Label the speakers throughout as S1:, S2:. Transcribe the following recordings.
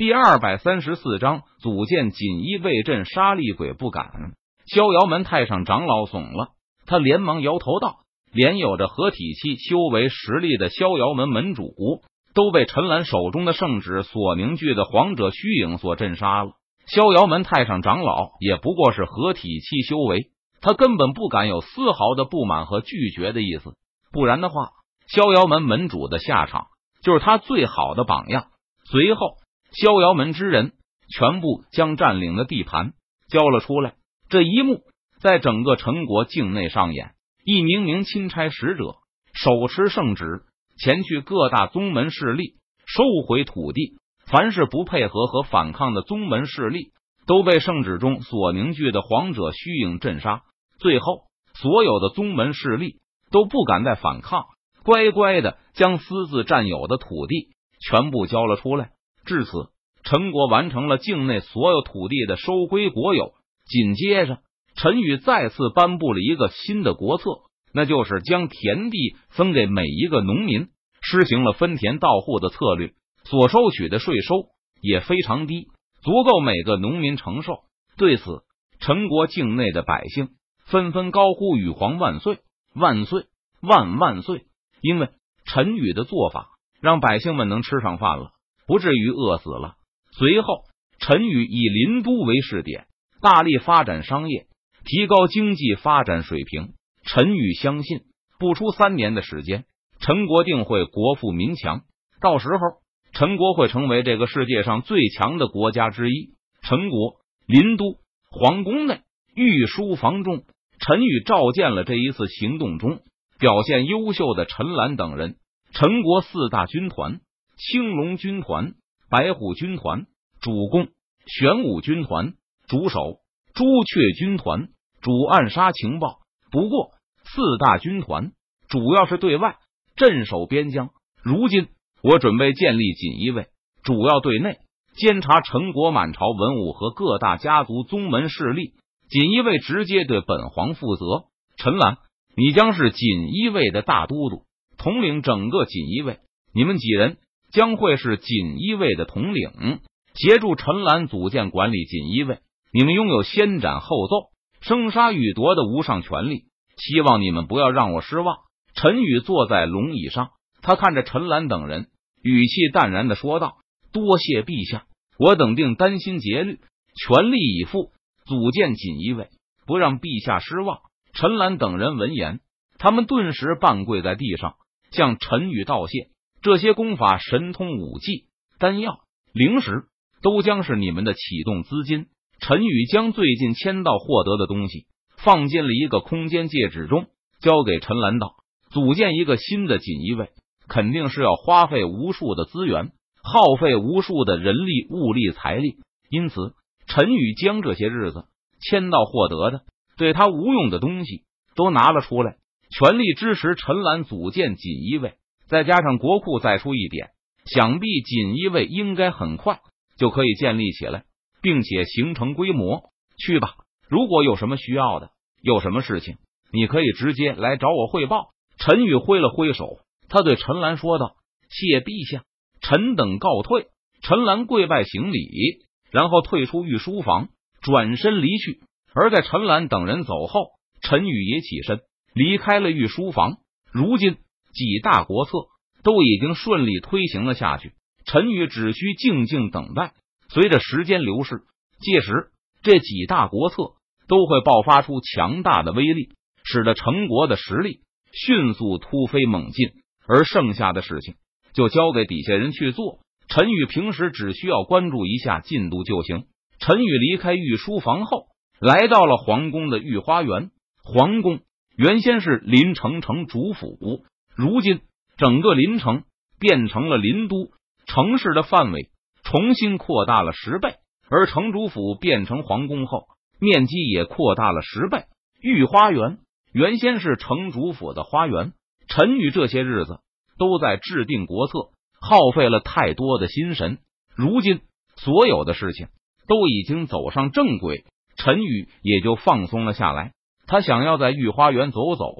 S1: 第二百三十四章，组建锦衣卫镇杀厉鬼不敢。逍遥门太上长老怂了，他连忙摇头道：“连有着合体期修为实力的逍遥门门主，都被陈兰手中的圣旨所凝聚的皇者虚影所镇杀了。逍遥门太上长老也不过是合体期修为，他根本不敢有丝毫的不满和拒绝的意思。不然的话，逍遥门门主的下场就是他最好的榜样。”随后。逍遥门之人全部将占领的地盘交了出来。这一幕在整个陈国境内上演。一名名钦差使者手持圣旨，前去各大宗门势力收回土地。凡是不配合和反抗的宗门势力，都被圣旨中所凝聚的皇者虚影镇杀。最后，所有的宗门势力都不敢再反抗，乖乖的将私自占有的土地全部交了出来。至此，陈国完成了境内所有土地的收归国有。紧接着，陈宇再次颁布了一个新的国策，那就是将田地分给每一个农民，实行了分田到户的策略。所收取的税收也非常低，足够每个农民承受。对此，陈国境内的百姓纷纷高呼“羽皇万岁，万岁，万万岁”！因为陈宇的做法，让百姓们能吃上饭了。不至于饿死了。随后，陈宇以林都为试点，大力发展商业，提高经济发展水平。陈宇相信，不出三年的时间，陈国定会国富民强。到时候，陈国会成为这个世界上最强的国家之一。陈国林都皇宫内御书房中，陈宇召见了这一次行动中表现优秀的陈兰等人。陈国四大军团。青龙军团、白虎军团、主攻玄武军团、主守朱雀军团、主暗杀情报。不过，四大军团主要是对外镇守边疆。如今，我准备建立锦衣卫，主要对内监察陈国满朝文武和各大家族宗门势力。锦衣卫直接对本皇负责。陈兰，你将是锦衣卫的大都督，统领整个锦衣卫。你们几人？将会是锦衣卫的统领，协助陈兰组建管理锦衣卫。你们拥有先斩后奏、生杀予夺的无上权力，希望你们不要让我失望。陈宇坐在龙椅上，他看着陈兰等人，语气淡然的说道：“多谢陛下，我等定担心竭虑，全力以赴组建锦衣卫，不让陛下失望。”陈兰等人闻言，他们顿时半跪在地上，向陈宇道谢。这些功法、神通、武技、丹药、灵石，都将是你们的启动资金。陈宇将最近签到获得的东西放进了一个空间戒指中，交给陈兰道：“组建一个新的锦衣卫，肯定是要花费无数的资源，耗费无数的人力、物力、财力。因此，陈宇将这些日子签到获得的对他无用的东西都拿了出来，全力支持陈兰组建锦衣卫。”再加上国库再出一点，想必锦衣卫应该很快就可以建立起来，并且形成规模。去吧，如果有什么需要的，有什么事情，你可以直接来找我汇报。陈宇挥了挥手，他对陈兰说道：“谢陛下。”臣等告退。陈兰跪拜行礼，然后退出御书房，转身离去。而在陈兰等人走后，陈宇也起身离开了御书房。如今。几大国策都已经顺利推行了下去，陈宇只需静静等待。随着时间流逝，届时这几大国策都会爆发出强大的威力，使得陈国的实力迅速突飞猛进。而剩下的事情就交给底下人去做，陈宇平时只需要关注一下进度就行。陈宇离开御书房后，来到了皇宫的御花园。皇宫原先是林城城主府。如今，整个临城变成了林都城市的范围重新扩大了十倍，而城主府变成皇宫后，面积也扩大了十倍。御花园原先是城主府的花园，陈宇这些日子都在制定国策，耗费了太多的心神。如今，所有的事情都已经走上正轨，陈宇也就放松了下来。他想要在御花园走走，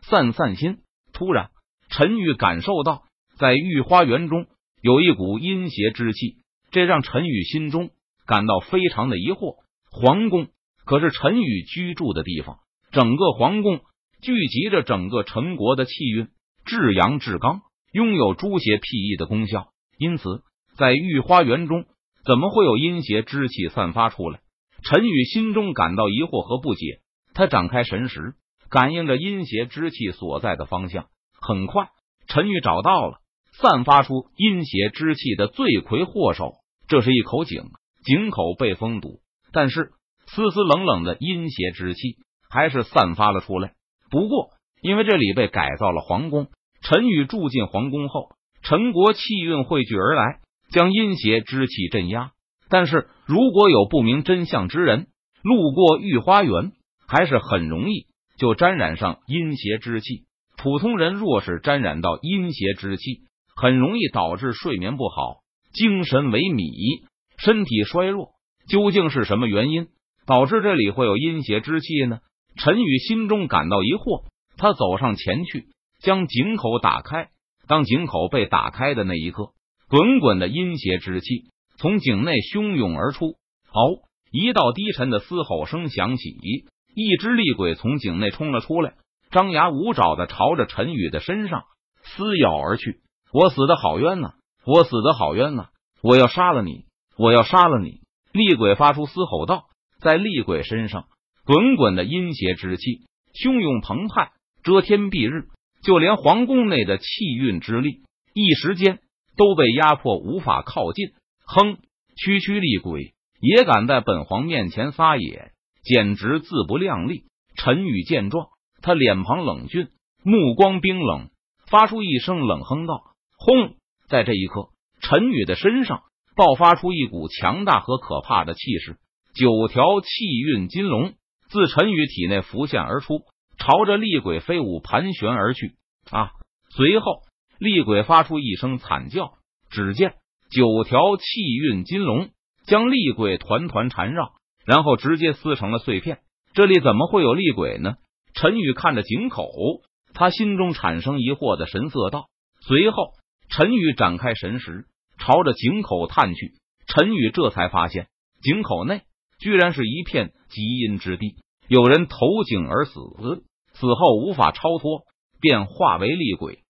S1: 散散心。突然，陈宇感受到在御花园中有一股阴邪之气这让陈宇心中感到非常的疑惑。皇宫可是陈宇居住的地方，整个皇宫聚集着整个陈国的气运，至阳至刚，拥有诸邪辟易的功效。因此，在御花园中，怎么会有阴邪之气散发出来？陈宇心中感到疑惑和不解。他展开神识，感应着阴邪之气所在的方向。很快，陈宇找到了散发出阴邪之气的罪魁祸首。这是一口井，井口被封堵，但是丝丝冷冷的阴邪之气还是散发了出来。不过，因为这里被改造了皇宫，陈宇住进皇宫后，陈国气运汇聚而来，将阴邪之气镇压。但是如果有不明真相之人路过御花园，还是很容易就沾染上阴邪之气。普通人若是沾染到阴邪之气，很容易导致睡眠不好、精神萎靡、身体衰弱。究竟是什么原因导致这里会有阴邪之气呢？陈宇心中感到疑惑，他走上前去，将井口打开。当井口被打开的那一刻，滚滚的阴邪之气从井内汹涌而出。嗷！一道低沉的嘶吼声响起，一只厉鬼从井内冲了出来。张牙舞爪的朝着陈宇的身上撕咬而去，我死的好冤呐！我死的好冤呐！我要杀了你！我要杀了你！厉鬼发出嘶吼道，在厉鬼身上，滚滚的阴邪之气汹涌澎湃，遮天蔽日，就连皇宫内的气运之力，一时间都被压迫，无法靠近。哼，区区厉鬼也敢在本皇面前撒野，简直自不量力！陈宇见状。他脸庞冷峻，目光冰冷，发出一声冷哼道：“轰！”在这一刻，陈宇的身上爆发出一股强大和可怕的气势，九条气运金龙自陈宇体内浮现而出，朝着厉鬼飞舞盘旋而去。啊！随后，厉鬼发出一声惨叫，只见九条气运金龙将厉鬼团团缠绕，然后直接撕成了碎片。这里怎么会有厉鬼呢？陈宇看着井口，他心中产生疑惑的神色道。随后，陈宇展开神识，朝着井口探去。陈宇这才发现，井口内居然是一片极阴之地，有人投井而死，死后无法超脱，便化为厉鬼。